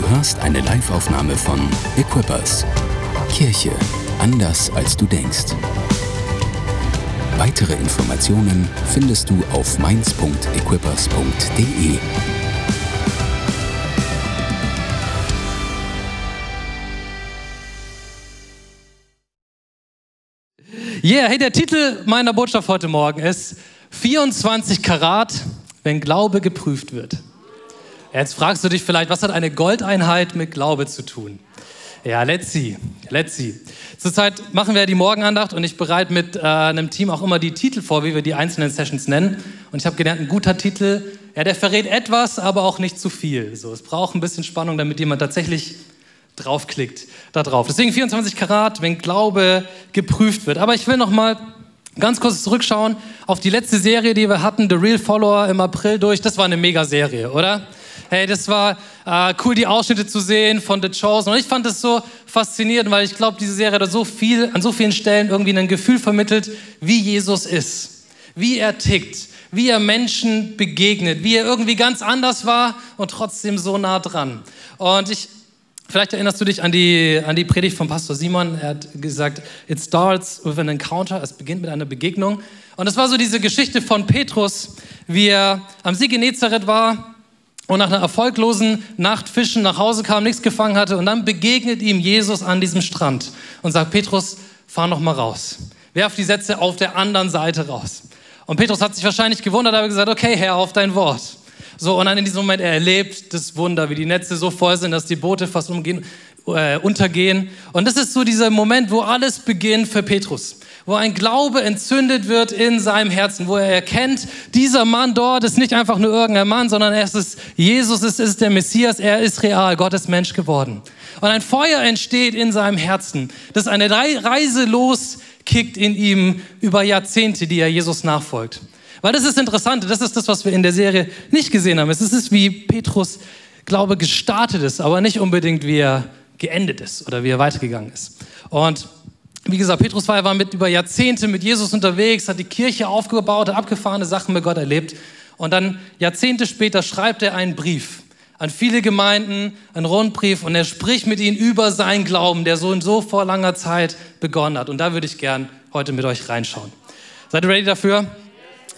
Du hörst eine Live-Aufnahme von Equippers. Kirche anders als du denkst. Weitere Informationen findest du auf mainz.equippers.de. Yeah, hey, der Titel meiner Botschaft heute Morgen ist 24 Karat, wenn Glaube geprüft wird. Jetzt fragst du dich vielleicht, was hat eine Goldeinheit mit Glaube zu tun? Ja, let's see, let's see. Zurzeit machen wir die Morgenandacht und ich bereite mit äh, einem Team auch immer die Titel vor, wie wir die einzelnen Sessions nennen. Und ich habe gelernt, ein guter Titel, ja, der verrät etwas, aber auch nicht zu viel. So, es braucht ein bisschen Spannung, damit jemand tatsächlich draufklickt da drauf. Deswegen 24 Karat, wenn Glaube geprüft wird. Aber ich will noch mal ganz kurz zurückschauen auf die letzte Serie, die wir hatten, The Real Follower im April durch. Das war eine Mega-Serie, oder? Hey, das war äh, cool, die Ausschnitte zu sehen von The Chosen. Und ich fand das so faszinierend, weil ich glaube, diese Serie hat so viel, an so vielen Stellen irgendwie ein Gefühl vermittelt, wie Jesus ist, wie er tickt, wie er Menschen begegnet, wie er irgendwie ganz anders war und trotzdem so nah dran. Und ich, vielleicht erinnerst du dich an die, an die Predigt von Pastor Simon. Er hat gesagt, it starts with an encounter. Es beginnt mit einer Begegnung. Und es war so diese Geschichte von Petrus, wie er am See Genezareth war und nach einer erfolglosen Nacht fischen nach Hause kam, nichts gefangen hatte und dann begegnet ihm Jesus an diesem Strand und sagt, Petrus, fahr noch mal raus. Werf die Sätze auf der anderen Seite raus. Und Petrus hat sich wahrscheinlich gewundert, aber gesagt, okay, Herr, auf dein Wort. So, und dann in diesem Moment, er erlebt das Wunder, wie die Netze so voll sind, dass die Boote fast umgehen, äh, untergehen. Und das ist so dieser Moment, wo alles beginnt für Petrus wo ein Glaube entzündet wird in seinem Herzen, wo er erkennt, dieser Mann dort ist nicht einfach nur irgendein Mann, sondern er ist Jesus, es ist der Messias, er ist real, Gott ist Mensch geworden. Und ein Feuer entsteht in seinem Herzen, das eine Reise loskickt in ihm über Jahrzehnte, die er Jesus nachfolgt. Weil das ist interessant, das ist das, was wir in der Serie nicht gesehen haben. Es ist wie Petrus Glaube gestartet ist, aber nicht unbedingt wie er geendet ist oder wie er weitergegangen ist. Und wie gesagt, Petrus war, war mit über Jahrzehnte mit Jesus unterwegs, hat die Kirche aufgebaut, hat abgefahrene Sachen mit Gott erlebt. Und dann Jahrzehnte später schreibt er einen Brief an viele Gemeinden, einen Rundbrief, und er spricht mit ihnen über seinen Glauben, der so und so vor langer Zeit begonnen hat. Und da würde ich gern heute mit euch reinschauen. Seid ihr ready dafür?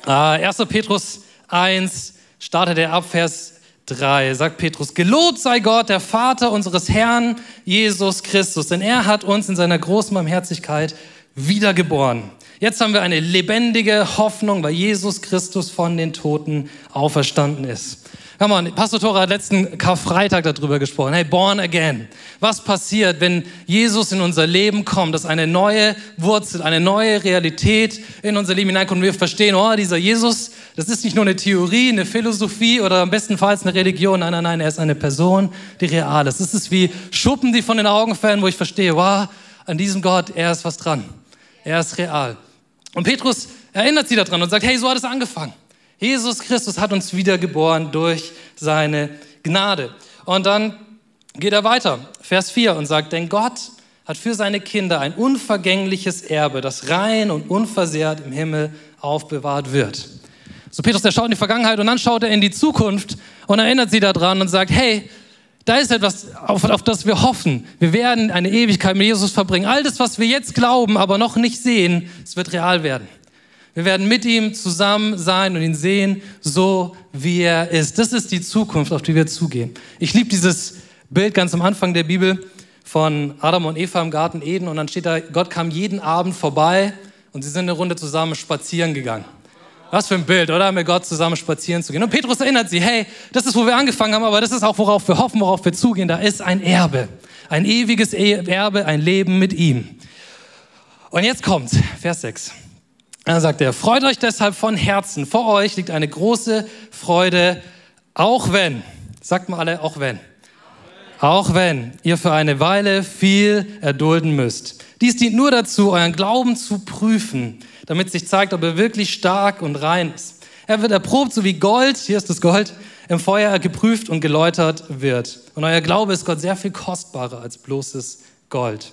Äh, 1. Petrus 1 startet er ab, Vers 3 sagt Petrus, gelobt sei Gott, der Vater unseres Herrn Jesus Christus, denn er hat uns in seiner großen Barmherzigkeit wiedergeboren. Jetzt haben wir eine lebendige Hoffnung, weil Jesus Christus von den Toten auferstanden ist. Come on, Pastor Tora hat letzten Karfreitag darüber gesprochen. Hey, born again. Was passiert, wenn Jesus in unser Leben kommt, dass eine neue Wurzel, eine neue Realität in unser Leben hineinkommt und wir verstehen, oh, dieser Jesus, das ist nicht nur eine Theorie, eine Philosophie oder am bestenfalls eine Religion. Nein, nein, nein, er ist eine Person, die real ist. Es ist wie Schuppen, die von den Augen fallen, wo ich verstehe, wow, an diesem Gott, er ist was dran. Er ist real. Und Petrus erinnert sie daran und sagt, hey, so hat es angefangen. Jesus Christus hat uns wiedergeboren durch seine Gnade. Und dann geht er weiter, Vers 4 und sagt, denn Gott hat für seine Kinder ein unvergängliches Erbe, das rein und unversehrt im Himmel aufbewahrt wird. So Petrus, der schaut in die Vergangenheit und dann schaut er in die Zukunft und erinnert sie daran und sagt, hey, da ist etwas, auf, auf das wir hoffen. Wir werden eine Ewigkeit mit Jesus verbringen. All das, was wir jetzt glauben, aber noch nicht sehen, es wird real werden. Wir werden mit ihm zusammen sein und ihn sehen, so wie er ist. Das ist die Zukunft, auf die wir zugehen. Ich liebe dieses Bild ganz am Anfang der Bibel von Adam und Eva im Garten Eden und dann steht da, Gott kam jeden Abend vorbei und sie sind eine Runde zusammen spazieren gegangen. Was für ein Bild, oder? Mit Gott zusammen spazieren zu gehen. Und Petrus erinnert sie, hey, das ist, wo wir angefangen haben, aber das ist auch, worauf wir hoffen, worauf wir zugehen. Da ist ein Erbe, ein ewiges Erbe, ein Leben mit ihm. Und jetzt kommt Vers 6. Dann sagt er, freut euch deshalb von Herzen. Vor euch liegt eine große Freude, auch wenn, sagt mal alle, auch wenn. Auch wenn ihr für eine Weile viel erdulden müsst. Dies dient nur dazu, euren Glauben zu prüfen, damit sich zeigt, ob er wirklich stark und rein ist. Er wird erprobt, so wie Gold, hier ist das Gold, im Feuer geprüft und geläutert wird. Und euer Glaube ist Gott sehr viel kostbarer als bloßes Gold.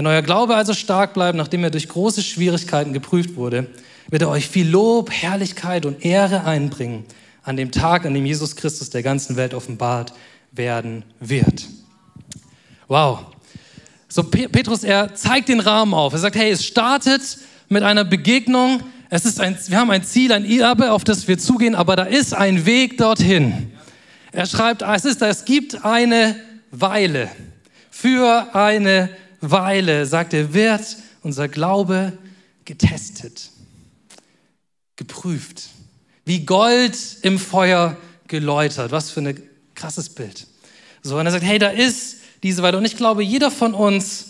Wenn euer Glaube also stark bleibt, nachdem er durch große Schwierigkeiten geprüft wurde, wird er euch viel Lob, Herrlichkeit und Ehre einbringen an dem Tag, an dem Jesus Christus der ganzen Welt offenbart werden wird. Wow. So, Petrus, er zeigt den Rahmen auf. Er sagt, hey, es startet mit einer Begegnung. Es ist ein, wir haben ein Ziel, ein Erbe, auf das wir zugehen, aber da ist ein Weg dorthin. Er schreibt, es, ist, es gibt eine Weile. Für eine Weile, sagt er, wird unser Glaube getestet, geprüft, wie Gold im Feuer geläutert. Was für ein krasses Bild. So, und er sagt, hey, da ist diese Weile. Und ich glaube, jeder von uns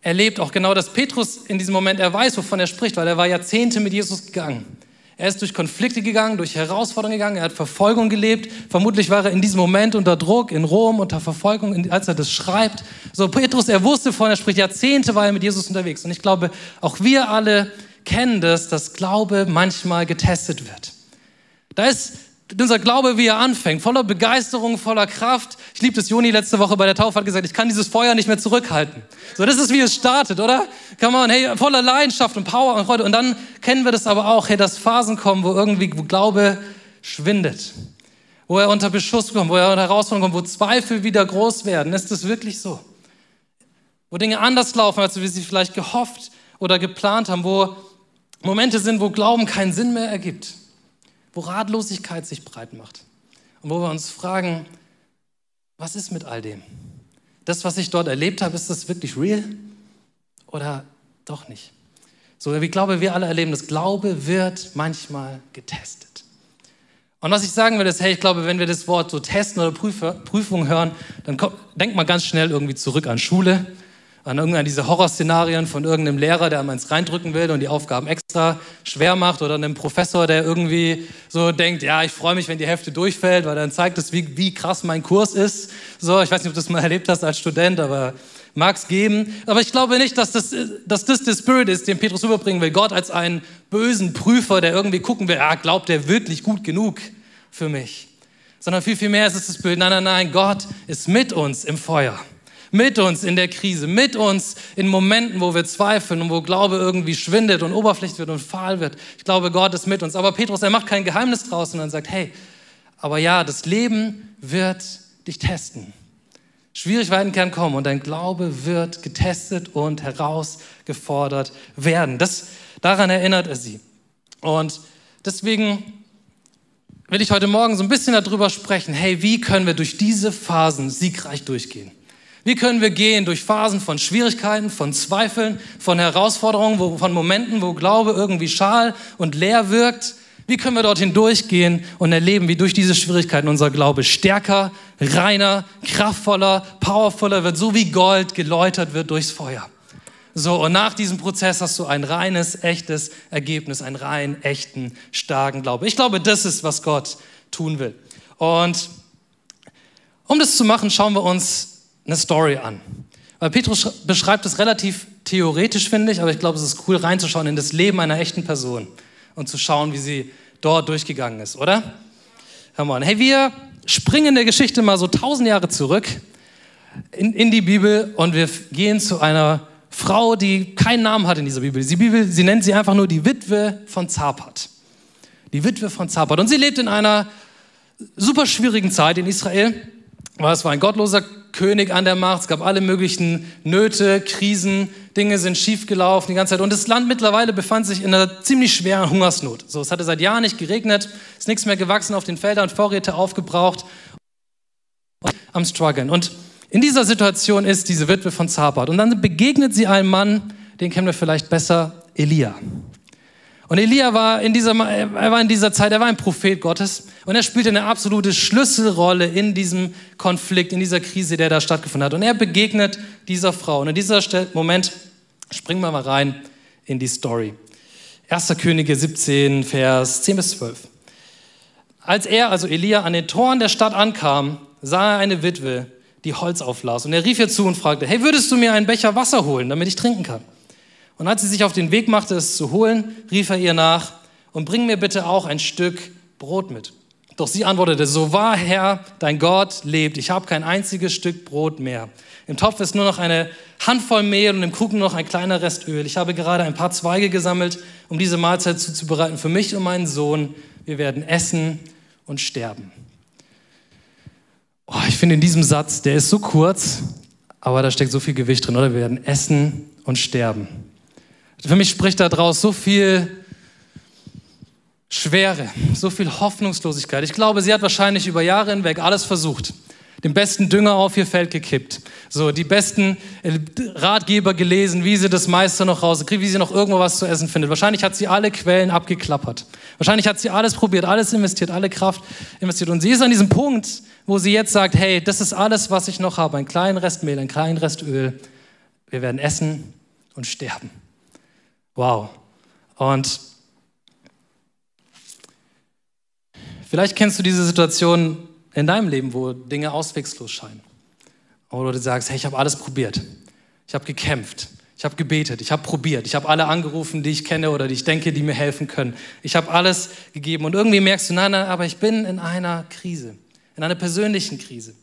erlebt auch genau, dass Petrus in diesem Moment, er weiß, wovon er spricht, weil er war Jahrzehnte mit Jesus gegangen. Er ist durch Konflikte gegangen, durch Herausforderungen gegangen, er hat Verfolgung gelebt. Vermutlich war er in diesem Moment unter Druck in Rom, unter Verfolgung, als er das schreibt. So, Petrus, er wusste vorhin, er spricht Jahrzehnte, war er mit Jesus unterwegs. Und ich glaube, auch wir alle kennen das, dass Glaube manchmal getestet wird. Da ist unser Glaube, wie er anfängt, voller Begeisterung, voller Kraft. Ich liebe das, Joni letzte Woche bei der Taufe hat gesagt, ich kann dieses Feuer nicht mehr zurückhalten. So, das ist, wie es startet, oder? Kann man, hey, voller Leidenschaft und Power und Freude. Und dann kennen wir das aber auch, hey, dass Phasen kommen, wo irgendwie wo Glaube schwindet. Wo er unter Beschuss kommt, wo er unter Herausforderungen kommt, wo Zweifel wieder groß werden. Ist das wirklich so? Wo Dinge anders laufen, als wir sie vielleicht gehofft oder geplant haben, wo Momente sind, wo Glauben keinen Sinn mehr ergibt wo Ratlosigkeit sich breit macht und wo wir uns fragen, was ist mit all dem? Das, was ich dort erlebt habe, ist das wirklich real oder doch nicht? So, ich glaube, wir alle erleben das. Glaube wird manchmal getestet. Und was ich sagen will, ist, hey, ich glaube, wenn wir das Wort so testen oder Prüfung hören, dann kommt, denkt man ganz schnell irgendwie zurück an Schule an irgendeine diese Horrorszenarien von irgendeinem Lehrer, der einem eins reindrücken will und die Aufgaben extra schwer macht oder einem Professor, der irgendwie so denkt, ja, ich freue mich, wenn die Hälfte durchfällt, weil dann zeigt es, wie, wie krass mein Kurs ist. So, ich weiß nicht, ob du das mal erlebt hast als Student, aber mag es geben. Aber ich glaube nicht, dass das, dass das der Spirit ist, den Petrus überbringen will. Gott als einen bösen Prüfer, der irgendwie gucken will, ah, glaubt er wirklich gut genug für mich? Sondern viel, viel mehr ist es das Bild, nein, nein, nein, Gott ist mit uns im Feuer mit uns in der Krise, mit uns in Momenten, wo wir zweifeln und wo Glaube irgendwie schwindet und oberflächlich wird und fahl wird. Ich glaube, Gott ist mit uns. Aber Petrus, er macht kein Geheimnis draus, sondern sagt, hey, aber ja, das Leben wird dich testen. Schwierigkeiten können kommen und dein Glaube wird getestet und herausgefordert werden. Das, daran erinnert er sie. Und deswegen will ich heute Morgen so ein bisschen darüber sprechen, hey, wie können wir durch diese Phasen siegreich durchgehen? Wie können wir gehen durch Phasen von Schwierigkeiten, von Zweifeln, von Herausforderungen, von Momenten, wo Glaube irgendwie schal und leer wirkt? Wie können wir dorthin durchgehen und erleben, wie durch diese Schwierigkeiten unser Glaube stärker, reiner, kraftvoller, powervoller wird, so wie Gold geläutert wird durchs Feuer? So, und nach diesem Prozess hast du ein reines, echtes Ergebnis, einen rein, echten, starken Glaube. Ich glaube, das ist, was Gott tun will. Und um das zu machen, schauen wir uns eine Story an. Weil Petrus beschreibt es relativ theoretisch, finde ich, aber ich glaube, es ist cool reinzuschauen in das Leben einer echten Person und zu schauen, wie sie dort durchgegangen ist, oder? Hör mal, hey, wir springen in der Geschichte mal so tausend Jahre zurück in, in die Bibel und wir gehen zu einer Frau, die keinen Namen hat in dieser Bibel. Die Bibel, sie nennt sie einfach nur die Witwe von Zapat. Die Witwe von Zapat. Und sie lebt in einer super schwierigen Zeit in Israel, weil es war ein gottloser König an der Macht, es gab alle möglichen Nöte, Krisen, Dinge sind schiefgelaufen die ganze Zeit. Und das Land mittlerweile befand sich in einer ziemlich schweren Hungersnot. So, es hatte seit Jahren nicht geregnet, ist nichts mehr gewachsen auf den Feldern, Vorräte aufgebraucht, am struggeln. Und in dieser Situation ist diese Witwe von Zabat. Und dann begegnet sie einem Mann, den kennen wir vielleicht besser, Elia. Und Elia war in dieser, er war in dieser Zeit, er war ein Prophet Gottes und er spielte eine absolute Schlüsselrolle in diesem Konflikt, in dieser Krise, der da stattgefunden hat. Und er begegnet dieser Frau. Und in dieser Moment springen wir mal rein in die Story. 1. Könige 17, Vers 10 bis 12. Als er, also Elia, an den Toren der Stadt ankam, sah er eine Witwe, die Holz auflas. Und er rief ihr zu und fragte, hey, würdest du mir einen Becher Wasser holen, damit ich trinken kann? Und als sie sich auf den Weg machte, es zu holen, rief er ihr nach, und bring mir bitte auch ein Stück Brot mit. Doch sie antwortete, so wahr Herr, dein Gott lebt, ich habe kein einziges Stück Brot mehr. Im Topf ist nur noch eine Handvoll Mehl und im Krug nur noch ein kleiner Rest Öl. Ich habe gerade ein paar Zweige gesammelt, um diese Mahlzeit zuzubereiten für mich und meinen Sohn. Wir werden essen und sterben. Oh, ich finde in diesem Satz, der ist so kurz, aber da steckt so viel Gewicht drin, oder? Wir werden essen und sterben. Für mich spricht da draus so viel Schwere, so viel Hoffnungslosigkeit. Ich glaube, sie hat wahrscheinlich über Jahre hinweg alles versucht. Den besten Dünger auf ihr Feld gekippt. So, die besten äh, Ratgeber gelesen, wie sie das meiste noch rauskriegt, wie sie noch irgendwo was zu essen findet. Wahrscheinlich hat sie alle Quellen abgeklappert. Wahrscheinlich hat sie alles probiert, alles investiert, alle Kraft investiert. Und sie ist an diesem Punkt, wo sie jetzt sagt, hey, das ist alles, was ich noch habe. Ein kleinen Rest Mehl, ein kleinen Rest Öl. Wir werden essen und sterben. Wow. Und Vielleicht kennst du diese Situation in deinem Leben, wo Dinge auswegslos scheinen. Oder du sagst, hey, ich habe alles probiert. Ich habe gekämpft. Ich habe gebetet. Ich habe probiert. Ich habe alle angerufen, die ich kenne oder die ich denke, die mir helfen können. Ich habe alles gegeben. Und irgendwie merkst du, nein, nein, aber ich bin in einer Krise. In einer persönlichen Krise.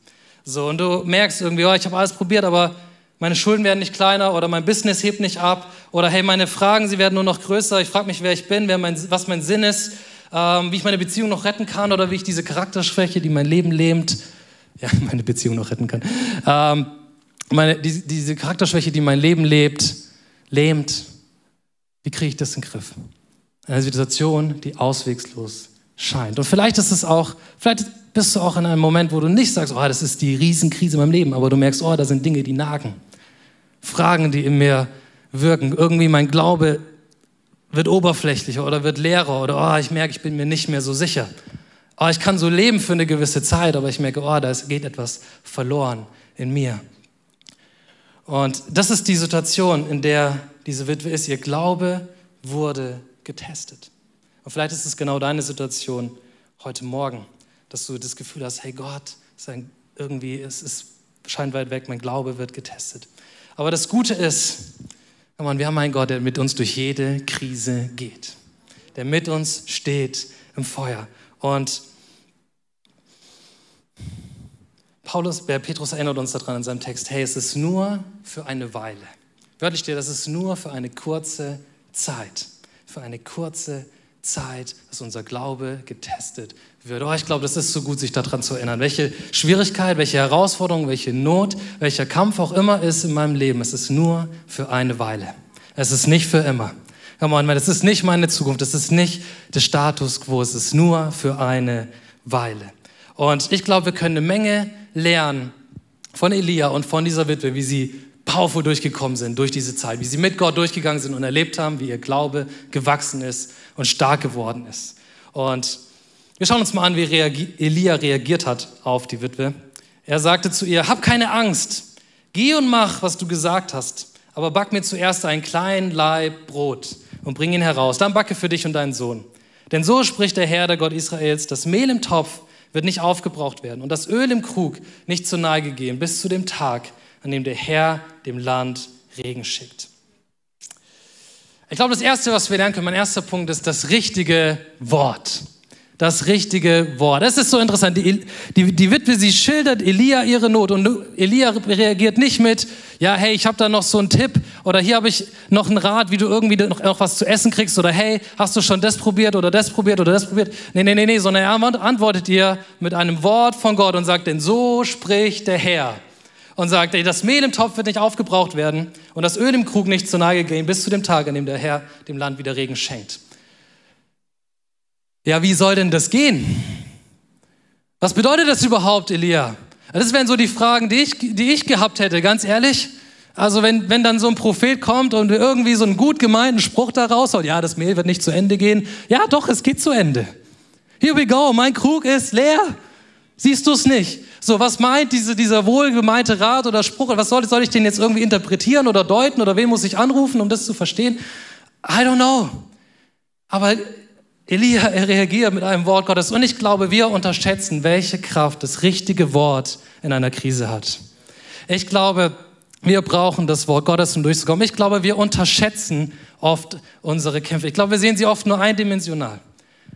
So, und du merkst irgendwie, oh, ich habe alles probiert, aber meine Schulden werden nicht kleiner oder mein Business hebt nicht ab oder hey, meine Fragen, sie werden nur noch größer. Ich frage mich, wer ich bin, wer mein, was mein Sinn ist ähm, wie ich meine Beziehung noch retten kann oder wie ich diese Charakterschwäche, die mein Leben lähmt, ja, meine Beziehung noch retten kann, ähm, meine, die, diese Charakterschwäche, die mein Leben lebt, lähmt, wie kriege ich das in den Griff? Eine Situation, die auswegslos scheint. Und vielleicht ist es auch, vielleicht bist du auch in einem Moment, wo du nicht sagst, oh, das ist die Riesenkrise in meinem Leben, aber du merkst, oh, da sind Dinge, die nagen. Fragen, die in mir wirken. Irgendwie mein Glaube wird oberflächlicher oder wird leerer oder oh, ich merke, ich bin mir nicht mehr so sicher. Oh, ich kann so leben für eine gewisse Zeit, aber ich merke, oh, da geht etwas verloren in mir. Und das ist die Situation, in der diese Witwe ist. Ihr Glaube wurde getestet. Und vielleicht ist es genau deine Situation heute Morgen, dass du das Gefühl hast, hey Gott, ist ein, irgendwie, es ist, scheint weit weg, mein Glaube wird getestet. Aber das Gute ist, wir haben einen Gott, der mit uns durch jede Krise geht, der mit uns steht im Feuer. Und Paulus, der Petrus erinnert uns daran in seinem Text, hey, es ist nur für eine Weile. Wörtlich steht, das ist nur für eine kurze Zeit. Für eine kurze Zeit. Dass unser Glaube getestet wird. Oh, ich glaube, das ist so gut, sich daran zu erinnern. Welche Schwierigkeit, welche Herausforderung, welche Not, welcher Kampf auch immer ist in meinem Leben, es ist nur für eine Weile. Es ist nicht für immer. Come on, das ist nicht meine Zukunft, das ist nicht der Status quo, es ist nur für eine Weile. Und ich glaube, wir können eine Menge lernen von Elia und von dieser Witwe, wie sie powerful durchgekommen sind durch diese Zeit, wie sie mit Gott durchgegangen sind und erlebt haben, wie ihr Glaube gewachsen ist und stark geworden ist. Und wir schauen uns mal an, wie reagi Elia reagiert hat auf die Witwe. Er sagte zu ihr, hab keine Angst, geh und mach, was du gesagt hast, aber back mir zuerst einen kleinen Leib Brot und bring ihn heraus, dann backe für dich und deinen Sohn. Denn so spricht der Herr, der Gott Israels, das Mehl im Topf wird nicht aufgebraucht werden und das Öl im Krug nicht zur Neige gehen, bis zu dem Tag, an dem der Herr dem Land Regen schickt. Ich glaube, das Erste, was wir lernen können, mein erster Punkt ist das richtige Wort. Das richtige Wort. Das ist so interessant. Die, die, die Witwe, sie schildert Elia ihre Not und Elia reagiert nicht mit, ja, hey, ich habe da noch so einen Tipp oder hier habe ich noch einen Rat, wie du irgendwie noch, noch was zu essen kriegst oder hey, hast du schon das probiert oder das probiert oder das probiert? Nee, nee, nee, nee, sondern er antwortet ihr mit einem Wort von Gott und sagt, denn so spricht der Herr und sagt, ey, das Mehl im Topf wird nicht aufgebraucht werden und das Öl im Krug nicht zur Neige gehen, bis zu dem Tag, an dem der Herr dem Land wieder Regen schenkt. Ja, wie soll denn das gehen? Was bedeutet das überhaupt, Elia? Das wären so die Fragen, die ich, die ich gehabt hätte, ganz ehrlich. Also wenn, wenn dann so ein Prophet kommt und irgendwie so einen gut gemeinten Spruch da raushaut, ja, das Mehl wird nicht zu Ende gehen. Ja, doch, es geht zu Ende. Here we go, mein Krug ist leer. Siehst du es nicht? So, was meint diese, dieser wohlgemeinte Rat oder Spruch? Was soll, soll ich den jetzt irgendwie interpretieren oder deuten oder wen muss ich anrufen, um das zu verstehen? I don't know. Aber Elia reagiert mit einem Wort Gottes und ich glaube, wir unterschätzen, welche Kraft das richtige Wort in einer Krise hat. Ich glaube, wir brauchen das Wort Gottes, um durchzukommen. Ich glaube, wir unterschätzen oft unsere Kämpfe. Ich glaube, wir sehen sie oft nur eindimensional.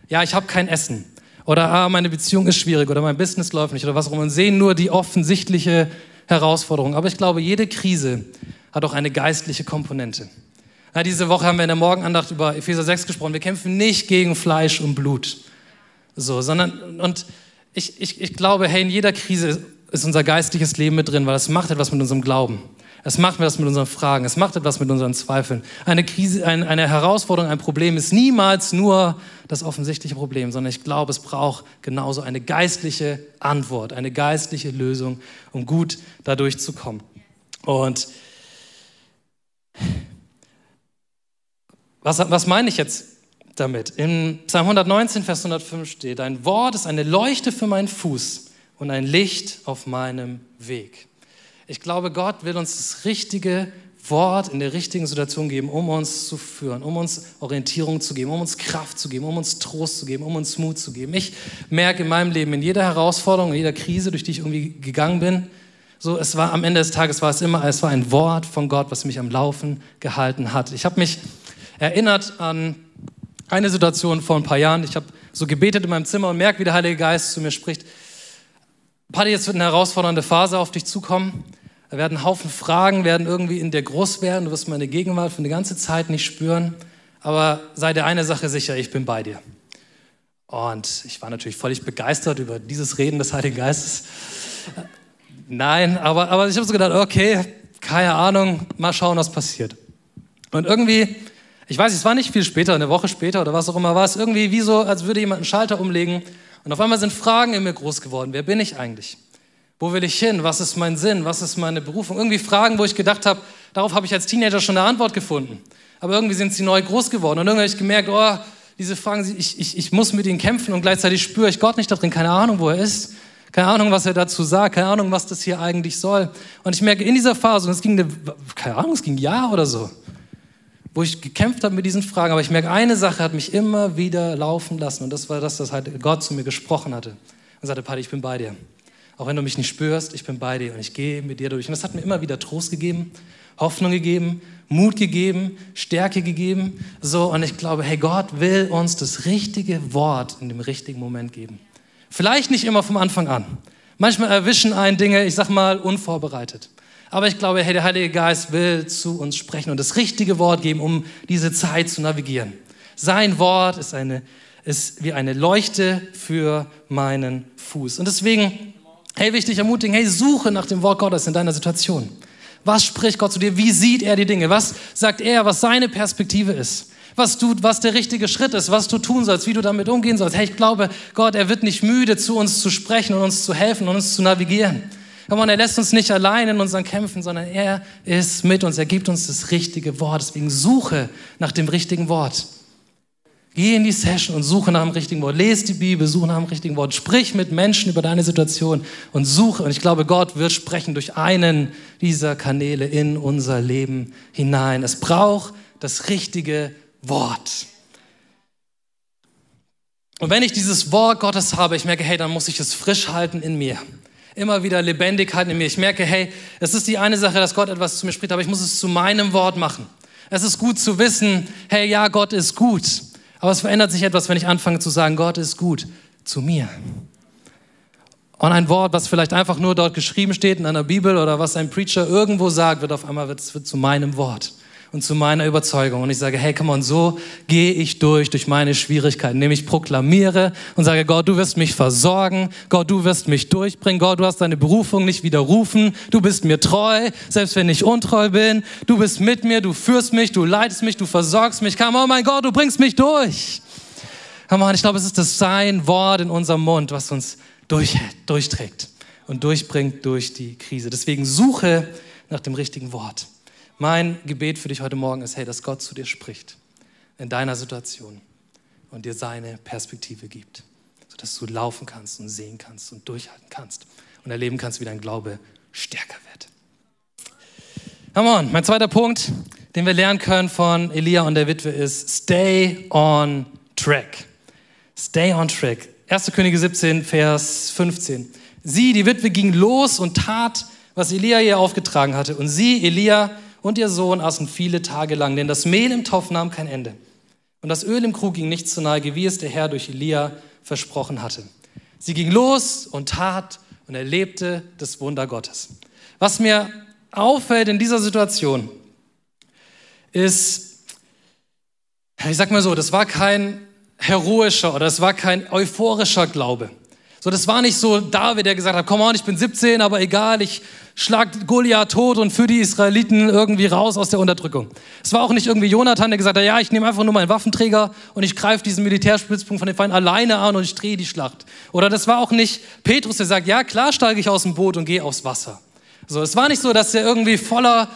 Ja, ich habe kein Essen. Oder ah, meine Beziehung ist schwierig oder mein Business läuft nicht oder was auch immer und sehen nur die offensichtliche Herausforderung. Aber ich glaube, jede Krise hat auch eine geistliche Komponente. Ja, diese Woche haben wir in der Morgenandacht über Epheser 6 gesprochen. Wir kämpfen nicht gegen Fleisch und Blut. So, sondern, und ich, ich, ich glaube, hey, in jeder Krise ist unser geistliches Leben mit drin, weil es macht etwas mit unserem Glauben. Es macht etwas mit unseren Fragen. Es macht etwas mit unseren Zweifeln. Eine Krise, eine Herausforderung, ein Problem ist niemals nur das offensichtliche Problem, sondern ich glaube, es braucht genauso eine geistliche Antwort, eine geistliche Lösung, um gut dadurch zu kommen. Und was, was meine ich jetzt damit? In Psalm 119, Vers 105 steht, dein Wort ist eine Leuchte für meinen Fuß und ein Licht auf meinem Weg. Ich glaube, Gott will uns das richtige Wort in der richtigen Situation geben, um uns zu führen, um uns Orientierung zu geben, um uns Kraft zu geben, um uns Trost zu geben, um uns Mut zu geben. Ich merke in meinem Leben, in jeder Herausforderung, in jeder Krise, durch die ich irgendwie gegangen bin, so, es war am Ende des Tages war es immer, es war ein Wort von Gott, was mich am Laufen gehalten hat. Ich habe mich erinnert an eine Situation vor ein paar Jahren. Ich habe so gebetet in meinem Zimmer und merke, wie der Heilige Geist zu mir spricht. Paddy, jetzt wird eine herausfordernde Phase auf dich zukommen. Da werden Haufen Fragen, werden irgendwie in dir groß werden. Du wirst meine Gegenwart für eine ganze Zeit nicht spüren. Aber sei dir eine Sache sicher, ich bin bei dir. Und ich war natürlich völlig begeistert über dieses Reden des Heiligen Geistes. Nein, aber, aber ich habe so gedacht, okay, keine Ahnung, mal schauen, was passiert. Und irgendwie, ich weiß, es war nicht viel später, eine Woche später oder was auch immer, war es irgendwie wie so, als würde jemand einen Schalter umlegen und auf einmal sind Fragen in mir groß geworden. Wer bin ich eigentlich? Wo will ich hin? Was ist mein Sinn? Was ist meine Berufung? Irgendwie Fragen, wo ich gedacht habe, darauf habe ich als Teenager schon eine Antwort gefunden. Aber irgendwie sind sie neu groß geworden. Und irgendwie habe ich gemerkt, oh, diese Fragen, ich, ich, ich muss mit ihnen kämpfen und gleichzeitig spüre ich Gott nicht da drin. Keine Ahnung, wo er ist. Keine Ahnung, was er dazu sagt. Keine Ahnung, was das hier eigentlich soll. Und ich merke in dieser Phase, und es ging, eine, keine Ahnung, es ging ein Jahr oder so, wo ich gekämpft habe mit diesen Fragen. Aber ich merke, eine Sache hat mich immer wieder laufen lassen. Und das war das, dass halt Gott zu mir gesprochen hatte. Und sagte, Paddy, ich bin bei dir. Auch wenn du mich nicht spürst, ich bin bei dir und ich gehe mit dir durch. Und das hat mir immer wieder Trost gegeben, Hoffnung gegeben, Mut gegeben, Stärke gegeben. So, und ich glaube, hey, Gott will uns das richtige Wort in dem richtigen Moment geben. Vielleicht nicht immer vom Anfang an. Manchmal erwischen einen Dinge, ich sag mal, unvorbereitet. Aber ich glaube, hey, der Heilige Geist will zu uns sprechen und das richtige Wort geben, um diese Zeit zu navigieren. Sein Wort ist, eine, ist wie eine Leuchte für meinen Fuß. Und deswegen, hey, wichtig ermutigen, hey, suche nach dem Wort Gottes in deiner Situation. Was spricht Gott zu dir? Wie sieht er die Dinge? Was sagt er, was seine Perspektive ist? Was, du, was der richtige Schritt ist, was du tun sollst, wie du damit umgehen sollst. Hey, ich glaube, Gott, er wird nicht müde, zu uns zu sprechen und uns zu helfen und uns zu navigieren. Komm er lässt uns nicht allein in unseren Kämpfen, sondern er ist mit uns. Er gibt uns das richtige Wort. Deswegen suche nach dem richtigen Wort. Geh in die Session und suche nach dem richtigen Wort. Lese die Bibel, suche nach dem richtigen Wort. Sprich mit Menschen über deine Situation und suche. Und ich glaube, Gott wird sprechen durch einen dieser Kanäle in unser Leben hinein. Es braucht das richtige Wort. Und wenn ich dieses Wort Gottes habe, ich merke, hey, dann muss ich es frisch halten in mir immer wieder Lebendigkeit in mir. Ich merke, hey, es ist die eine Sache, dass Gott etwas zu mir spricht, aber ich muss es zu meinem Wort machen. Es ist gut zu wissen, hey, ja, Gott ist gut. Aber es verändert sich etwas, wenn ich anfange zu sagen, Gott ist gut zu mir. Und ein Wort, was vielleicht einfach nur dort geschrieben steht in einer Bibel oder was ein Preacher irgendwo sagt, wird auf einmal wird, wird zu meinem Wort und zu meiner Überzeugung. Und ich sage, hey, come on, so gehe ich durch, durch meine Schwierigkeiten. Nämlich proklamiere und sage, Gott, du wirst mich versorgen. Gott, du wirst mich durchbringen. Gott, du hast deine Berufung nicht widerrufen. Du bist mir treu, selbst wenn ich untreu bin. Du bist mit mir, du führst mich, du leitest mich, du versorgst mich. Come on, mein Gott, du bringst mich durch. Come on, ich glaube, es ist das Sein Wort in unserem Mund, was uns durch, durchträgt und durchbringt durch die Krise. Deswegen suche nach dem richtigen Wort. Mein Gebet für dich heute Morgen ist, hey, dass Gott zu dir spricht in deiner Situation und dir seine Perspektive gibt, sodass du laufen kannst und sehen kannst und durchhalten kannst und erleben kannst, wie dein Glaube stärker wird. Come on, mein zweiter Punkt, den wir lernen können von Elia und der Witwe ist, stay on track. Stay on track. 1. Könige 17, Vers 15. Sie, die Witwe, ging los und tat, was Elia ihr aufgetragen hatte. Und sie, Elia, und ihr Sohn aßen viele Tage lang, denn das Mehl im Topf nahm kein Ende. Und das Öl im Krug ging nicht zu Neige, wie es der Herr durch Elia versprochen hatte. Sie ging los und tat und erlebte das Wunder Gottes. Was mir auffällt in dieser Situation, ist, ich sag mal so, das war kein heroischer oder es war kein euphorischer Glaube, So, das war nicht so David, der gesagt hat, komm on, ich bin 17, aber egal, ich schlag Goliath tot und führe die Israeliten irgendwie raus aus der Unterdrückung. Es war auch nicht irgendwie Jonathan, der gesagt hat, ja, ich nehme einfach nur meinen Waffenträger und ich greife diesen Militärspitzpunkt von den Feinden alleine an und ich drehe die Schlacht. Oder das war auch nicht Petrus, der sagt, ja, klar steige ich aus dem Boot und gehe aufs Wasser. So, es war nicht so, dass er irgendwie voller,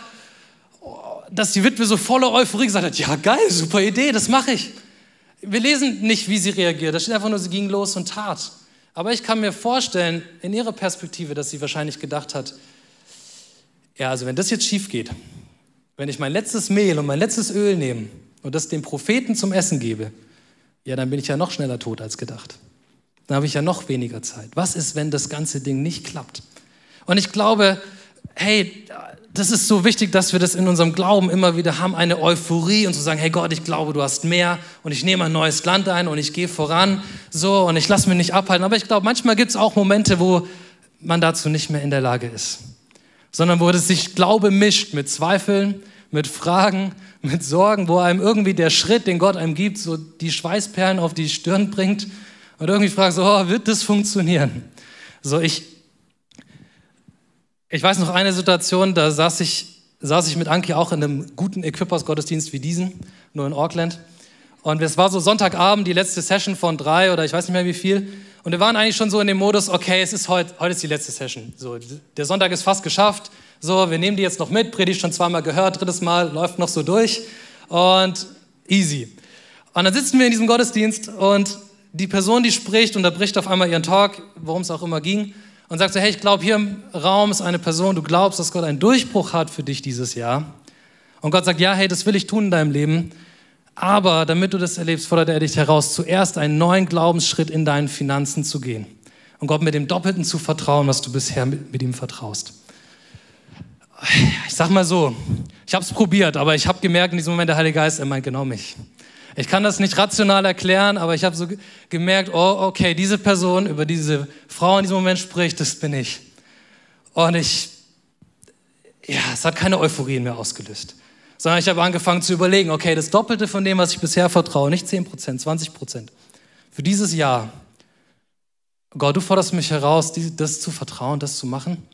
dass die Witwe so voller Euphorie gesagt hat, ja, geil, super Idee, das mache ich. Wir lesen nicht, wie sie reagiert. Da steht einfach nur, sie ging los und tat. Aber ich kann mir vorstellen, in ihrer Perspektive, dass sie wahrscheinlich gedacht hat, ja, also wenn das jetzt schief geht, wenn ich mein letztes Mehl und mein letztes Öl nehme und das dem Propheten zum Essen gebe, ja, dann bin ich ja noch schneller tot als gedacht. Dann habe ich ja noch weniger Zeit. Was ist, wenn das ganze Ding nicht klappt? Und ich glaube, hey, das ist so wichtig, dass wir das in unserem Glauben immer wieder haben, eine Euphorie und zu sagen, hey Gott, ich glaube, du hast mehr und ich nehme ein neues Land ein und ich gehe voran, so und ich lasse mich nicht abhalten. Aber ich glaube, manchmal gibt es auch Momente, wo man dazu nicht mehr in der Lage ist, sondern wo es sich Glaube mischt mit Zweifeln, mit Fragen, mit Sorgen, wo einem irgendwie der Schritt, den Gott einem gibt, so die Schweißperlen auf die Stirn bringt und irgendwie fragt so, oh, wird das funktionieren? So, ich, ich weiß noch eine Situation, da saß ich, saß ich mit Anki auch in einem guten Equippers-Gottesdienst wie diesen, nur in Auckland. Und es war so Sonntagabend, die letzte Session von drei oder ich weiß nicht mehr wie viel. Und wir waren eigentlich schon so in dem Modus, okay, es ist heute, heute ist die letzte Session. So, der Sonntag ist fast geschafft. So, wir nehmen die jetzt noch mit, Predigt schon zweimal gehört, drittes Mal läuft noch so durch und easy. Und dann sitzen wir in diesem Gottesdienst und die Person, die spricht, unterbricht auf einmal ihren Talk, worum es auch immer ging, und sagst so, hey, ich glaube, hier im Raum ist eine Person, du glaubst, dass Gott einen Durchbruch hat für dich dieses Jahr. Und Gott sagt, ja, hey, das will ich tun in deinem Leben. Aber damit du das erlebst, fordert er dich heraus, zuerst einen neuen Glaubensschritt in deinen Finanzen zu gehen. Und Gott mit dem Doppelten zu vertrauen, was du bisher mit, mit ihm vertraust. Ich sag mal so, ich habe es probiert, aber ich habe gemerkt in diesem Moment, der Heilige Geist, er meint genau mich. Ich kann das nicht rational erklären, aber ich habe so gemerkt, oh, okay, diese Person, über diese Frau in diesem Moment spricht, das bin ich. Und ich, ja, es hat keine Euphorie mehr ausgelöst, sondern ich habe angefangen zu überlegen, okay, das Doppelte von dem, was ich bisher vertraue, nicht 10 Prozent, 20 Prozent, für dieses Jahr. Gott, du forderst mich heraus, das zu vertrauen, das zu machen.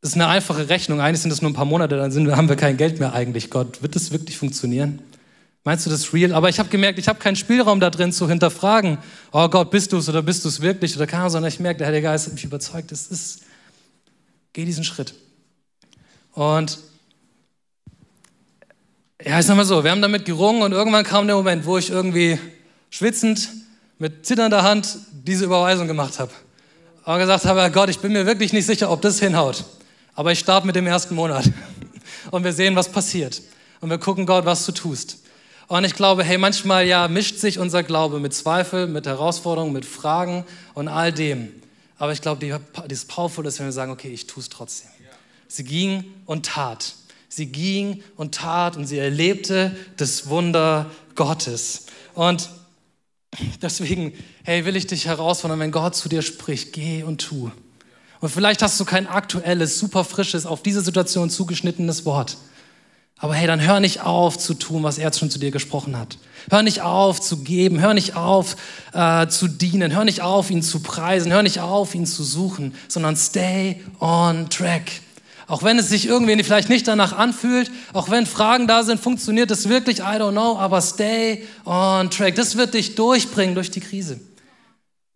Das ist eine einfache Rechnung. Eigentlich sind es nur ein paar Monate, dann sind, haben wir kein Geld mehr eigentlich. Gott, wird das wirklich funktionieren? Meinst du das real? Aber ich habe gemerkt, ich habe keinen Spielraum da drin zu hinterfragen, oh Gott, bist du es oder bist du es wirklich oder Ahnung, sondern ich merke, der Heilige Geist hat mich überzeugt, es ist, geh diesen Schritt. Und ja, ich sag mal so, wir haben damit gerungen und irgendwann kam der Moment, wo ich irgendwie schwitzend mit zitternder Hand diese Überweisung gemacht habe. Und gesagt habe, Gott, ich bin mir wirklich nicht sicher, ob das hinhaut. Aber ich starte mit dem ersten Monat. Und wir sehen, was passiert. Und wir gucken, Gott, was du tust. Und ich glaube, hey, manchmal ja mischt sich unser Glaube mit Zweifel, mit Herausforderungen, mit Fragen und all dem. Aber ich glaube, das Powerful ist, wenn wir sagen, okay, ich tue es trotzdem. Sie ging und tat. Sie ging und tat und sie erlebte das Wunder Gottes. Und deswegen, hey, will ich dich herausfordern, wenn Gott zu dir spricht, geh und tu. Und vielleicht hast du kein aktuelles, super frisches, auf diese Situation zugeschnittenes Wort. Aber hey, dann hör nicht auf zu tun, was er schon zu dir gesprochen hat. Hör nicht auf zu geben, hör nicht auf äh, zu dienen, hör nicht auf, ihn zu preisen, hör nicht auf, ihn zu suchen, sondern stay on track. Auch wenn es sich irgendwie vielleicht nicht danach anfühlt, auch wenn Fragen da sind, funktioniert das wirklich, I don't know, aber stay on track. Das wird dich durchbringen durch die Krise.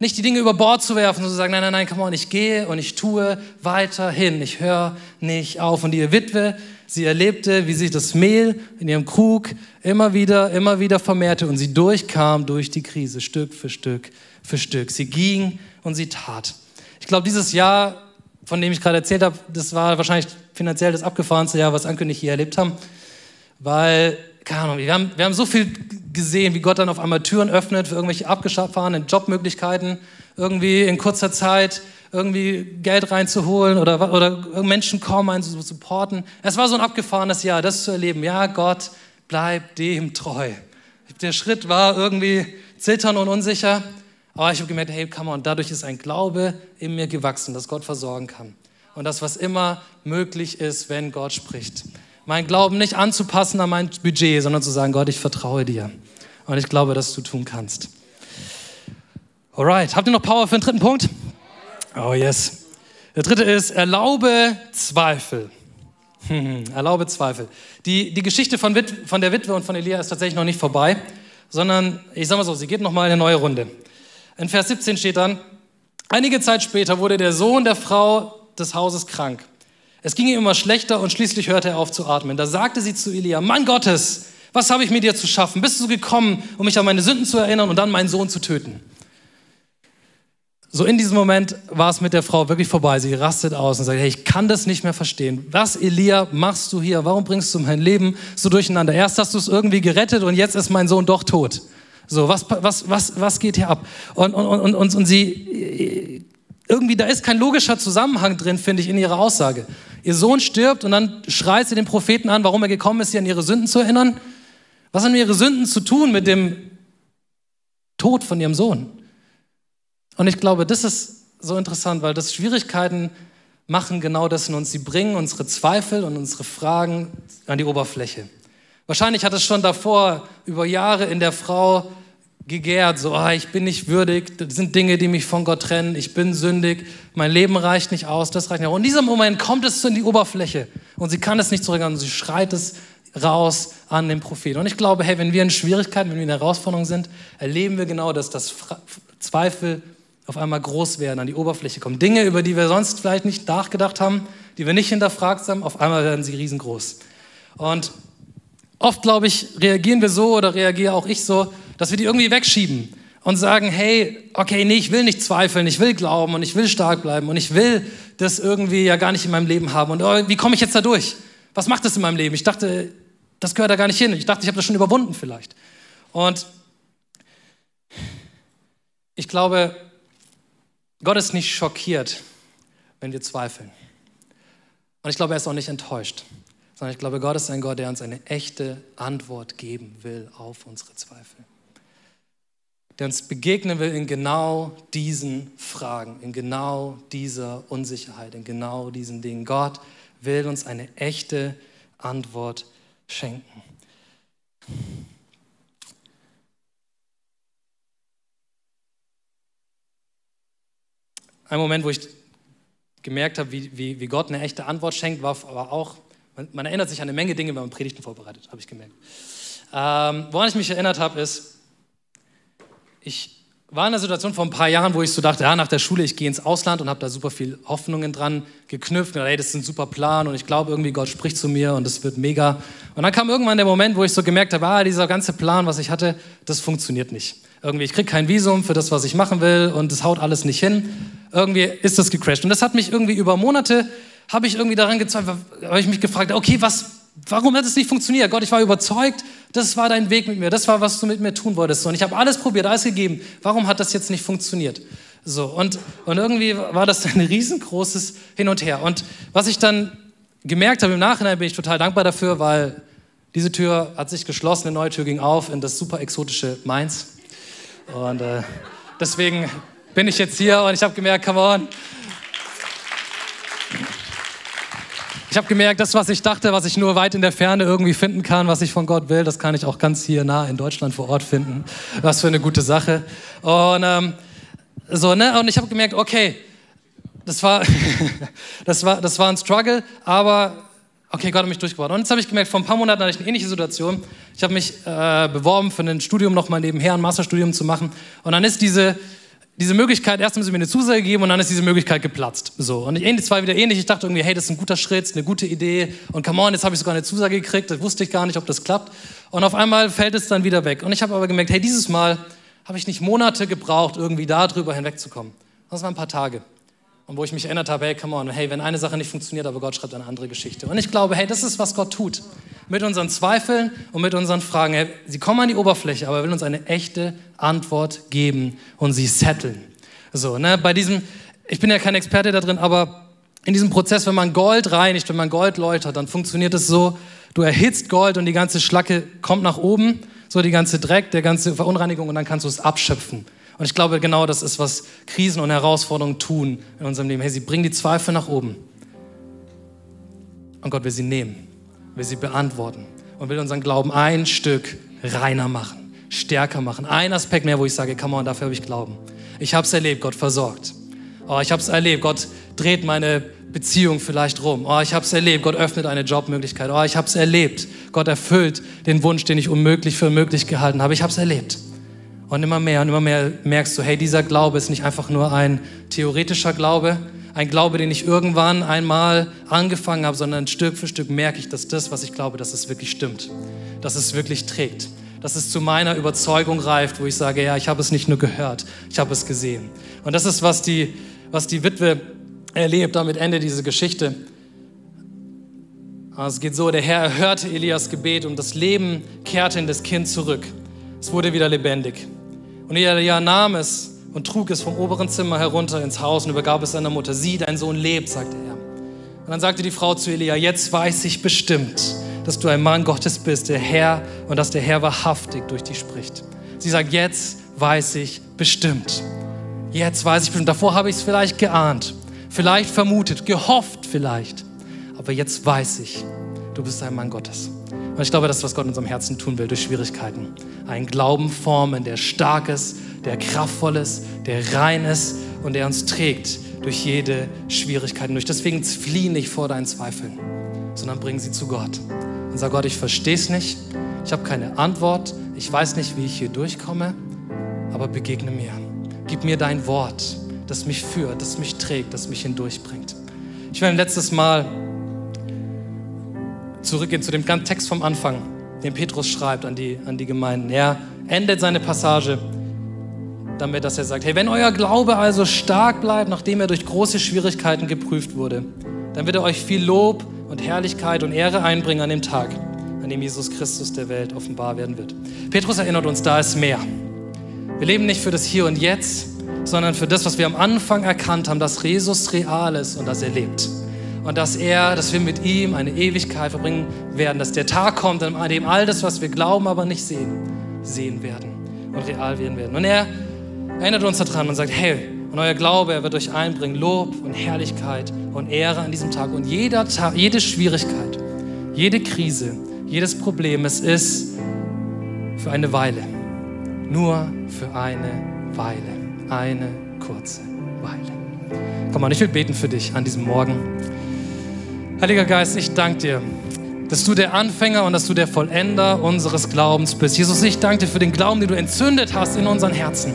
Nicht die Dinge über Bord zu werfen und zu sagen, nein, nein, nein, come on, ich gehe und ich tue weiterhin. Ich höre nicht auf. Und die Witwe, Sie erlebte, wie sich das Mehl in ihrem Krug immer wieder, immer wieder vermehrte und sie durchkam durch die Krise, Stück für Stück für Stück. Sie ging und sie tat. Ich glaube, dieses Jahr, von dem ich gerade erzählt habe, das war wahrscheinlich finanziell das abgefahrenste Jahr, was Anke und hier erlebt haben. Weil, keine Ahnung, wir haben, wir haben so viel gesehen, wie Gott dann auf einmal Türen öffnet für irgendwelche abgefahrenen Jobmöglichkeiten, irgendwie in kurzer Zeit irgendwie Geld reinzuholen oder, oder Menschen kommen, einen zu supporten. Es war so ein abgefahrenes Jahr, das zu erleben. Ja, Gott bleibt dem treu. Der Schritt war irgendwie zittern und unsicher, aber ich habe gemerkt, hey, come on, dadurch ist ein Glaube in mir gewachsen, dass Gott versorgen kann. Und das, was immer möglich ist, wenn Gott spricht. Mein Glauben nicht anzupassen an mein Budget, sondern zu sagen, Gott, ich vertraue dir. Und ich glaube, dass du tun kannst. Alright, habt ihr noch Power für den dritten Punkt? Oh yes. Der dritte ist, erlaube Zweifel. erlaube Zweifel. Die, die Geschichte von, Wit von der Witwe und von Elia ist tatsächlich noch nicht vorbei, sondern ich sage mal so, sie geht nochmal eine neue Runde. In Vers 17 steht dann, einige Zeit später wurde der Sohn der Frau des Hauses krank. Es ging ihm immer schlechter und schließlich hörte er auf zu atmen. Da sagte sie zu Elia, Mann Gottes, was habe ich mit dir zu schaffen? Bist du gekommen, um mich an meine Sünden zu erinnern und dann meinen Sohn zu töten? So in diesem Moment war es mit der Frau wirklich vorbei. Sie rastet aus und sagt, hey, ich kann das nicht mehr verstehen. Was, Elia, machst du hier? Warum bringst du mein Leben so durcheinander? Erst hast du es irgendwie gerettet und jetzt ist mein Sohn doch tot. So, was, was, was, was geht hier ab? Und, und, und, und, und sie, irgendwie, da ist kein logischer Zusammenhang drin, finde ich, in ihrer Aussage. Ihr Sohn stirbt und dann schreit sie den Propheten an, warum er gekommen ist, sie an ihre Sünden zu erinnern. Was haben ihre Sünden zu tun mit dem Tod von ihrem Sohn? Und ich glaube, das ist so interessant, weil das Schwierigkeiten machen genau das in uns. Sie bringen unsere Zweifel und unsere Fragen an die Oberfläche. Wahrscheinlich hat es schon davor über Jahre in der Frau gegärt, so, ah, ich bin nicht würdig, das sind Dinge, die mich von Gott trennen, ich bin sündig, mein Leben reicht nicht aus, das reicht nicht aus. Und in diesem Moment kommt es in die Oberfläche und sie kann es nicht zurückhalten, sie schreit es raus an den Propheten. Und ich glaube, hey, wenn wir in Schwierigkeiten, wenn wir in Herausforderungen sind, erleben wir genau, dass das Zweifel auf einmal groß werden, an die Oberfläche kommen. Dinge, über die wir sonst vielleicht nicht nachgedacht haben, die wir nicht hinterfragt haben, auf einmal werden sie riesengroß. Und oft, glaube ich, reagieren wir so oder reagiere auch ich so, dass wir die irgendwie wegschieben und sagen, hey, okay, nee, ich will nicht zweifeln, ich will glauben und ich will stark bleiben und ich will das irgendwie ja gar nicht in meinem Leben haben. Und oh, wie komme ich jetzt da durch? Was macht das in meinem Leben? Ich dachte, das gehört da gar nicht hin. Ich dachte, ich habe das schon überwunden vielleicht. Und ich glaube, Gott ist nicht schockiert, wenn wir zweifeln. Und ich glaube, er ist auch nicht enttäuscht, sondern ich glaube, Gott ist ein Gott, der uns eine echte Antwort geben will auf unsere Zweifel. Der uns begegnen will in genau diesen Fragen, in genau dieser Unsicherheit, in genau diesen Dingen. Gott will uns eine echte Antwort schenken. ein Moment, wo ich gemerkt habe, wie, wie, wie Gott eine echte Antwort schenkt, war aber auch, man, man erinnert sich an eine Menge Dinge, wenn man Predigten vorbereitet, habe ich gemerkt. Ähm, woran ich mich erinnert habe, ist, ich war in einer Situation vor ein paar Jahren, wo ich so dachte, ja, nach der Schule, ich gehe ins Ausland und habe da super viel Hoffnungen dran geknüpft. Und, hey, das ist ein super Plan und ich glaube irgendwie, Gott spricht zu mir und es wird mega. Und dann kam irgendwann der Moment, wo ich so gemerkt habe, ah, dieser ganze Plan, was ich hatte, das funktioniert nicht. Irgendwie, ich kriege kein Visum für das, was ich machen will und es haut alles nicht hin. Irgendwie ist das gecrashed. Und das hat mich irgendwie über Monate, habe ich irgendwie daran gezweifelt, habe ich mich gefragt, okay, was, warum hat es nicht funktioniert? Gott, ich war überzeugt, das war dein Weg mit mir, das war, was du mit mir tun wolltest. Und ich habe alles probiert, alles gegeben. Warum hat das jetzt nicht funktioniert? So, und, und irgendwie war das ein riesengroßes Hin und Her. Und was ich dann gemerkt habe im Nachhinein, bin ich total dankbar dafür, weil diese Tür hat sich geschlossen, eine neue Tür ging auf in das super exotische Mainz. Und äh, deswegen bin ich jetzt hier und ich habe gemerkt, come on, Ich habe gemerkt, das, was ich dachte, was ich nur weit in der Ferne irgendwie finden kann, was ich von Gott will, das kann ich auch ganz hier nah in Deutschland vor Ort finden. Was für eine gute Sache. Und ähm, so, ne? Und ich habe gemerkt, okay, das war, das war, das war ein Struggle, aber okay, Gott hat mich durchgebracht. Und jetzt habe ich gemerkt, vor ein paar Monaten hatte ich eine ähnliche Situation. Ich habe mich äh, beworben für ein Studium nochmal nebenher, ein Masterstudium zu machen. Und dann ist diese diese Möglichkeit, erst haben sie mir eine Zusage gegeben und dann ist diese Möglichkeit geplatzt. So. Und es war wieder ähnlich. Ich dachte irgendwie, hey, das ist ein guter Schritt, eine gute Idee. Und come on, jetzt habe ich sogar eine Zusage gekriegt. Das wusste ich gar nicht, ob das klappt. Und auf einmal fällt es dann wieder weg. Und ich habe aber gemerkt, hey, dieses Mal habe ich nicht Monate gebraucht, irgendwie darüber hinwegzukommen. Das waren ein paar Tage. Und wo ich mich erinnert habe, hey, come on, hey, wenn eine Sache nicht funktioniert, aber Gott schreibt eine andere Geschichte. Und ich glaube, hey, das ist, was Gott tut. Mit unseren Zweifeln und mit unseren Fragen. Hey, sie kommen an die Oberfläche, aber er will uns eine echte Antwort geben und sie setteln. So, ne, bei diesem, ich bin ja kein Experte da drin, aber in diesem Prozess, wenn man Gold reinigt, wenn man Gold läutert, dann funktioniert es so, du erhitzt Gold und die ganze Schlacke kommt nach oben, so die ganze Dreck, der ganze Verunreinigung und dann kannst du es abschöpfen. Und ich glaube, genau das ist, was Krisen und Herausforderungen tun in unserem Leben. Hey, sie bringen die Zweifel nach oben. Und Gott will sie nehmen, will sie beantworten und will unseren Glauben ein Stück reiner machen, stärker machen. Ein Aspekt mehr, wo ich sage, come on, dafür habe ich Glauben. Ich habe es erlebt, Gott versorgt. Oh, ich habe es erlebt, Gott dreht meine Beziehung vielleicht rum. Oh, ich habe es erlebt, Gott öffnet eine Jobmöglichkeit. Oh, ich habe es erlebt, Gott erfüllt den Wunsch, den ich unmöglich für möglich gehalten habe. Ich habe es erlebt. Und immer mehr und immer mehr merkst du, hey, dieser Glaube ist nicht einfach nur ein theoretischer Glaube, ein Glaube, den ich irgendwann einmal angefangen habe, sondern Stück für Stück merke ich, dass das, was ich glaube, dass es wirklich stimmt, dass es wirklich trägt, dass es zu meiner Überzeugung reift, wo ich sage, ja, ich habe es nicht nur gehört, ich habe es gesehen. Und das ist, was die, was die Witwe erlebt, damit Ende diese Geschichte. Also es geht so, der Herr erhörte Elias Gebet und das Leben kehrte in das Kind zurück. Es wurde wieder lebendig. Und Elia nahm es und trug es vom oberen Zimmer herunter ins Haus und übergab es seiner Mutter. Sieh, dein Sohn lebt, sagte er. Und dann sagte die Frau zu Elia, jetzt weiß ich bestimmt, dass du ein Mann Gottes bist, der Herr, und dass der Herr wahrhaftig durch dich spricht. Sie sagt, jetzt weiß ich bestimmt. Jetzt weiß ich bestimmt. Davor habe ich es vielleicht geahnt, vielleicht vermutet, gehofft vielleicht. Aber jetzt weiß ich, du bist ein Mann Gottes. Und ich glaube, das ist, was Gott in unserem Herzen tun will, durch Schwierigkeiten. Ein Glauben formen, der stark ist, der kraftvoll ist, der rein ist und der uns trägt durch jede Schwierigkeit durch. Deswegen flieh nicht vor deinen Zweifeln, sondern bring sie zu Gott. Und sag Gott, ich verstehe es nicht, ich habe keine Antwort, ich weiß nicht, wie ich hier durchkomme, aber begegne mir. Gib mir dein Wort, das mich führt, das mich trägt, das mich hindurchbringt. Ich will ein letztes Mal zurückgehen zu dem ganzen Text vom Anfang, den Petrus schreibt an die, an die Gemeinden. Er endet seine Passage damit, dass er sagt, hey, wenn euer Glaube also stark bleibt, nachdem er durch große Schwierigkeiten geprüft wurde, dann wird er euch viel Lob und Herrlichkeit und Ehre einbringen an dem Tag, an dem Jesus Christus der Welt offenbar werden wird. Petrus erinnert uns, da ist mehr. Wir leben nicht für das Hier und Jetzt, sondern für das, was wir am Anfang erkannt haben, dass Jesus real ist und dass er lebt. Und dass er, dass wir mit ihm eine Ewigkeit verbringen werden, dass der Tag kommt, an dem all das, was wir glauben, aber nicht sehen, sehen werden und real werden werden. Und er Erinnert uns daran und sagt, hey, und euer Glaube, er wird euch einbringen Lob und Herrlichkeit und Ehre an diesem Tag. Und jeder Tag, jede Schwierigkeit, jede Krise, jedes Problem, es ist für eine Weile. Nur für eine Weile. Eine kurze Weile. Komm mal, ich will beten für dich an diesem Morgen. Heiliger Geist, ich danke dir, dass du der Anfänger und dass du der Vollender unseres Glaubens bist. Jesus, ich danke dir für den Glauben, den du entzündet hast in unseren Herzen.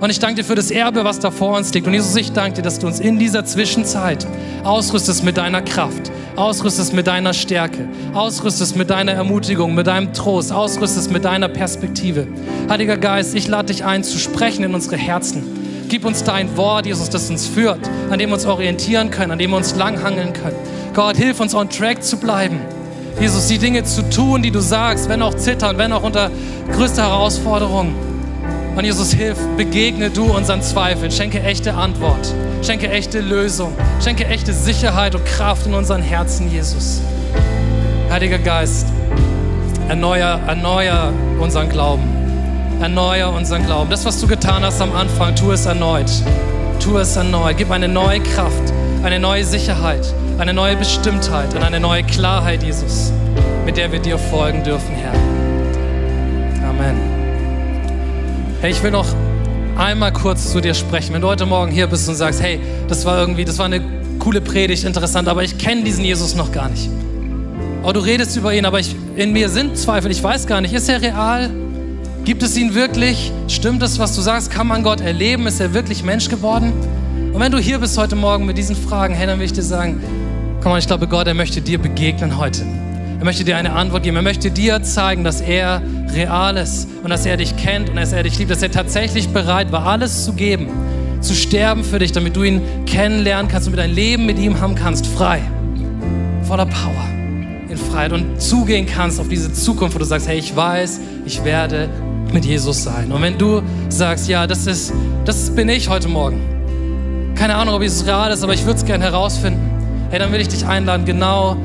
Und ich danke dir für das Erbe, was da vor uns liegt. Und Jesus, ich danke dir, dass du uns in dieser Zwischenzeit ausrüstest mit deiner Kraft, ausrüstest mit deiner Stärke, ausrüstest mit deiner Ermutigung, mit deinem Trost, ausrüstest mit deiner Perspektive. Heiliger Geist, ich lade dich ein, zu sprechen in unsere Herzen. Gib uns dein Wort, Jesus, das uns führt, an dem wir uns orientieren können, an dem wir uns langhangeln können. Gott, hilf uns on track zu bleiben. Jesus, die Dinge zu tun, die du sagst, wenn auch zittern, wenn auch unter größter Herausforderung. Und Jesus, hilf, begegne du unseren Zweifeln. Schenke echte Antwort. Schenke echte Lösung. Schenke echte Sicherheit und Kraft in unseren Herzen, Jesus. Heiliger Geist, erneuer, erneuer unseren Glauben. Erneuer unseren Glauben. Das, was du getan hast am Anfang, tu es erneut. Tu es erneut. Gib eine neue Kraft, eine neue Sicherheit, eine neue Bestimmtheit und eine neue Klarheit, Jesus, mit der wir dir folgen dürfen, Herr. Amen. Hey, ich will noch einmal kurz zu dir sprechen. Wenn du heute Morgen hier bist und sagst, hey, das war irgendwie, das war eine coole Predigt, interessant, aber ich kenne diesen Jesus noch gar nicht. Oh, du redest über ihn, aber ich, in mir sind Zweifel. Ich weiß gar nicht, ist er real? Gibt es ihn wirklich? Stimmt es, was du sagst? Kann man Gott erleben? Ist er wirklich Mensch geworden? Und wenn du hier bist heute Morgen mit diesen Fragen, hey, dann will ich dir sagen, komm mal, ich glaube, Gott, er möchte dir begegnen heute. Er möchte dir eine Antwort geben. Er möchte dir zeigen, dass er real ist und dass er dich kennt und dass er dich liebt, dass er tatsächlich bereit war, alles zu geben, zu sterben für dich, damit du ihn kennenlernen kannst und dein Leben mit ihm haben kannst, frei, voller Power, in Freiheit und zugehen kannst auf diese Zukunft, wo du sagst, hey, ich weiß, ich werde mit Jesus sein. Und wenn du sagst, ja, das ist, das bin ich heute Morgen. Keine Ahnung, ob es real ist, aber ich würde es gerne herausfinden. Hey, dann will ich dich einladen, genau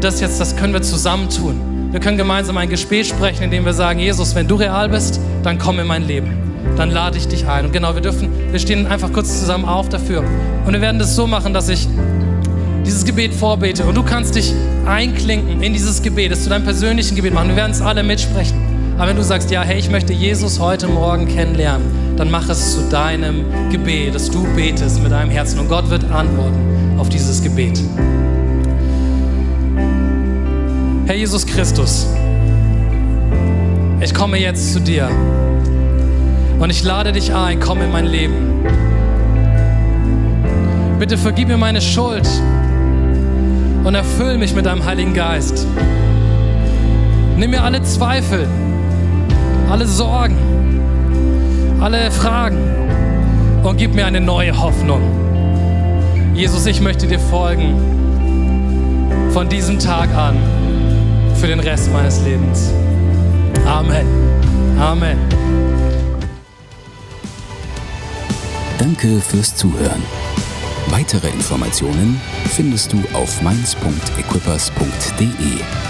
das jetzt, das können wir zusammen tun. Wir können gemeinsam ein Gespräch sprechen, indem wir sagen, Jesus, wenn du real bist, dann komm in mein Leben. Dann lade ich dich ein. Und genau, wir dürfen, wir stehen einfach kurz zusammen auf dafür. Und wir werden das so machen, dass ich dieses Gebet vorbete und du kannst dich einklinken in dieses Gebet, das zu deinem persönlichen Gebet machen. Wir werden es alle mitsprechen. Aber wenn du sagst, ja, hey, ich möchte Jesus heute Morgen kennenlernen, dann mach es zu deinem Gebet, dass du betest mit deinem Herzen und Gott wird antworten auf dieses Gebet. Herr Jesus Christus, ich komme jetzt zu dir und ich lade dich ein, komm in mein Leben. Bitte vergib mir meine Schuld und erfüll mich mit deinem Heiligen Geist. Nimm mir alle Zweifel, alle Sorgen, alle Fragen und gib mir eine neue Hoffnung. Jesus, ich möchte dir folgen von diesem Tag an für den Rest meines Lebens. Amen. Amen. Danke fürs Zuhören. Weitere Informationen findest du auf mainz.equippers.de.